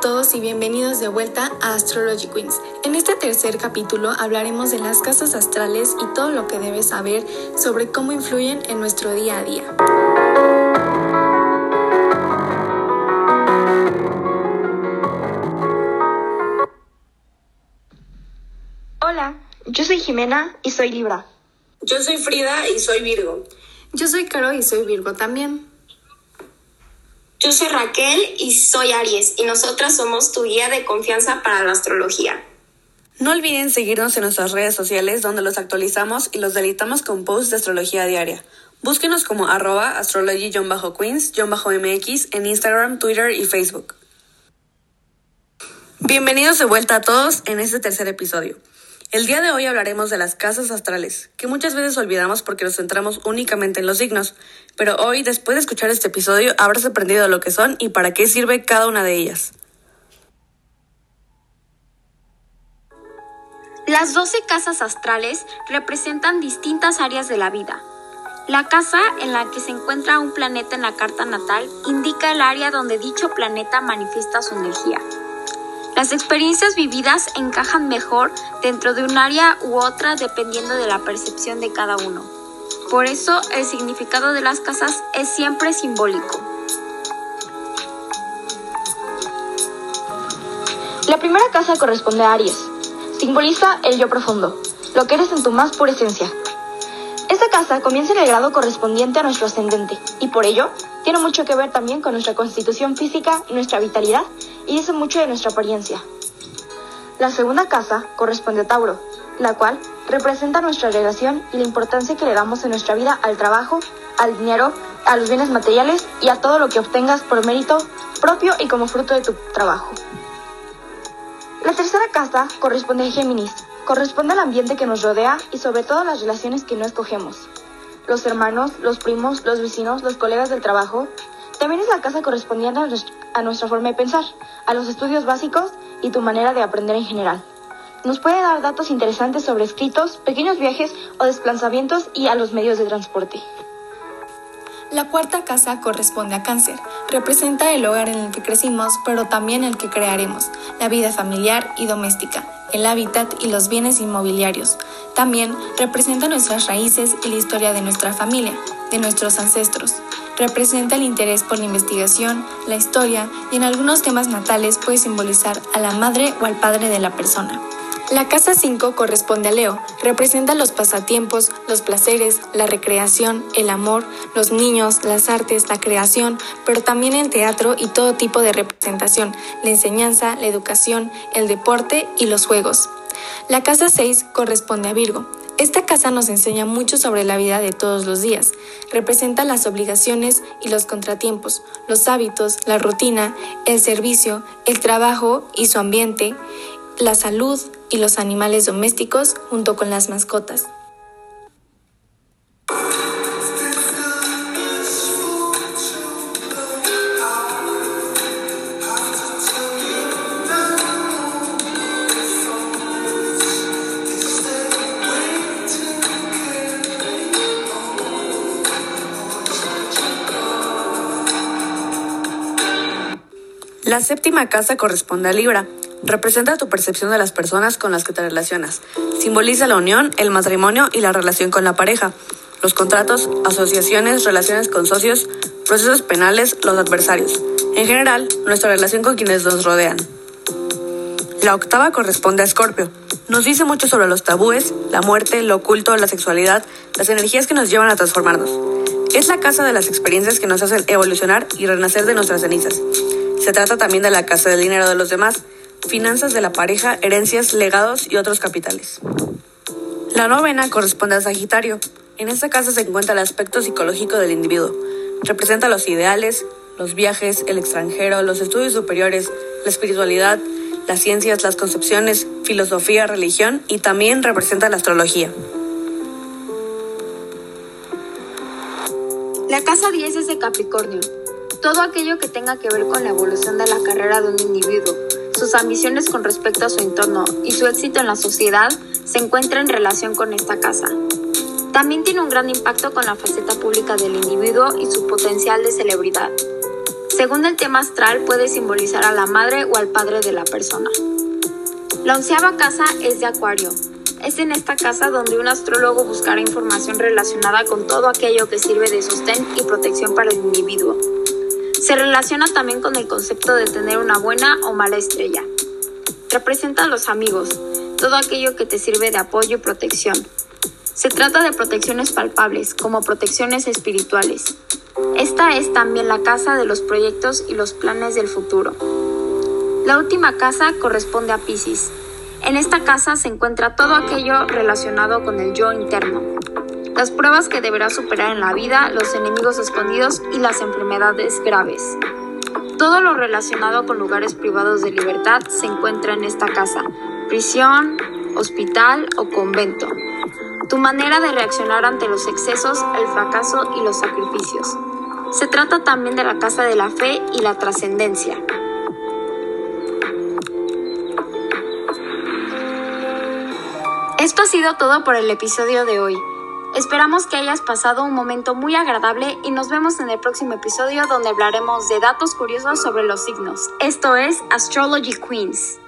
todos y bienvenidos de vuelta a Astrology Queens. En este tercer capítulo hablaremos de las casas astrales y todo lo que debes saber sobre cómo influyen en nuestro día a día. Hola, yo soy Jimena y soy Libra. Yo soy Frida y soy Virgo. Yo soy Caro y soy Virgo también. Yo soy Raquel y soy Aries y nosotras somos tu guía de confianza para la astrología. No olviden seguirnos en nuestras redes sociales donde los actualizamos y los deleitamos con posts de astrología diaria. Búsquenos como arroba astrology-queens-mx en Instagram, Twitter y Facebook. Bienvenidos de vuelta a todos en este tercer episodio. El día de hoy hablaremos de las casas astrales, que muchas veces olvidamos porque nos centramos únicamente en los signos, pero hoy, después de escuchar este episodio, habrás aprendido lo que son y para qué sirve cada una de ellas. Las 12 casas astrales representan distintas áreas de la vida. La casa en la que se encuentra un planeta en la carta natal indica el área donde dicho planeta manifiesta su energía. Las experiencias vividas encajan mejor dentro de un área u otra dependiendo de la percepción de cada uno. Por eso el significado de las casas es siempre simbólico. La primera casa corresponde a Aries. Simboliza el yo profundo, lo que eres en tu más pura esencia. Casa comienza en el grado correspondiente a nuestro ascendente y por ello tiene mucho que ver también con nuestra constitución física, nuestra vitalidad y dice mucho de nuestra apariencia. La segunda casa corresponde a Tauro, la cual representa nuestra relación y la importancia que le damos en nuestra vida al trabajo, al dinero, a los bienes materiales y a todo lo que obtengas por mérito propio y como fruto de tu trabajo. La tercera casa corresponde a Géminis, corresponde al ambiente que nos rodea y sobre todo a las relaciones que no escogemos. Los hermanos, los primos, los vecinos, los colegas del trabajo, también es la casa correspondiente a nuestra forma de pensar, a los estudios básicos y tu manera de aprender en general. Nos puede dar datos interesantes sobre escritos, pequeños viajes o desplazamientos y a los medios de transporte. La cuarta casa corresponde a cáncer. Representa el hogar en el que crecimos, pero también el que crearemos, la vida familiar y doméstica, el hábitat y los bienes inmobiliarios. También representa nuestras raíces y la historia de nuestra familia, de nuestros ancestros. Representa el interés por la investigación, la historia y en algunos temas natales puede simbolizar a la madre o al padre de la persona. La casa 5 corresponde a Leo, representa los pasatiempos, los placeres, la recreación, el amor, los niños, las artes, la creación, pero también el teatro y todo tipo de representación, la enseñanza, la educación, el deporte y los juegos. La casa 6 corresponde a Virgo, esta casa nos enseña mucho sobre la vida de todos los días. Representa las obligaciones y los contratiempos, los hábitos, la rutina, el servicio, el trabajo y su ambiente, la salud y los animales domésticos junto con las mascotas. La séptima casa corresponde a Libra. Representa tu percepción de las personas con las que te relacionas. Simboliza la unión, el matrimonio y la relación con la pareja. Los contratos, asociaciones, relaciones con socios, procesos penales, los adversarios. En general, nuestra relación con quienes nos rodean. La octava corresponde a Escorpio. Nos dice mucho sobre los tabúes, la muerte, lo oculto, la sexualidad, las energías que nos llevan a transformarnos. Es la casa de las experiencias que nos hacen evolucionar y renacer de nuestras cenizas. Se trata también de la casa del dinero de los demás, finanzas de la pareja, herencias, legados y otros capitales. La novena corresponde a Sagitario. En esta casa se encuentra el aspecto psicológico del individuo. Representa los ideales, los viajes, el extranjero, los estudios superiores, la espiritualidad, las ciencias, las concepciones, filosofía, religión y también representa la astrología. La casa 10 es de Capricornio todo aquello que tenga que ver con la evolución de la carrera de un individuo, sus ambiciones con respecto a su entorno y su éxito en la sociedad se encuentra en relación con esta casa. También tiene un gran impacto con la faceta pública del individuo y su potencial de celebridad. Según el tema astral, puede simbolizar a la madre o al padre de la persona. La onceava casa es de Acuario. Es en esta casa donde un astrólogo buscará información relacionada con todo aquello que sirve de sostén y protección para el individuo. Se relaciona también con el concepto de tener una buena o mala estrella. Representa a los amigos, todo aquello que te sirve de apoyo y protección. Se trata de protecciones palpables, como protecciones espirituales. Esta es también la casa de los proyectos y los planes del futuro. La última casa corresponde a Pisces. En esta casa se encuentra todo aquello relacionado con el yo interno, las pruebas que deberás superar en la vida, los enemigos escondidos y las enfermedades graves. Todo lo relacionado con lugares privados de libertad se encuentra en esta casa, prisión, hospital o convento. Tu manera de reaccionar ante los excesos, el fracaso y los sacrificios. Se trata también de la casa de la fe y la trascendencia. Esto ha sido todo por el episodio de hoy. Esperamos que hayas pasado un momento muy agradable y nos vemos en el próximo episodio donde hablaremos de datos curiosos sobre los signos. Esto es Astrology Queens.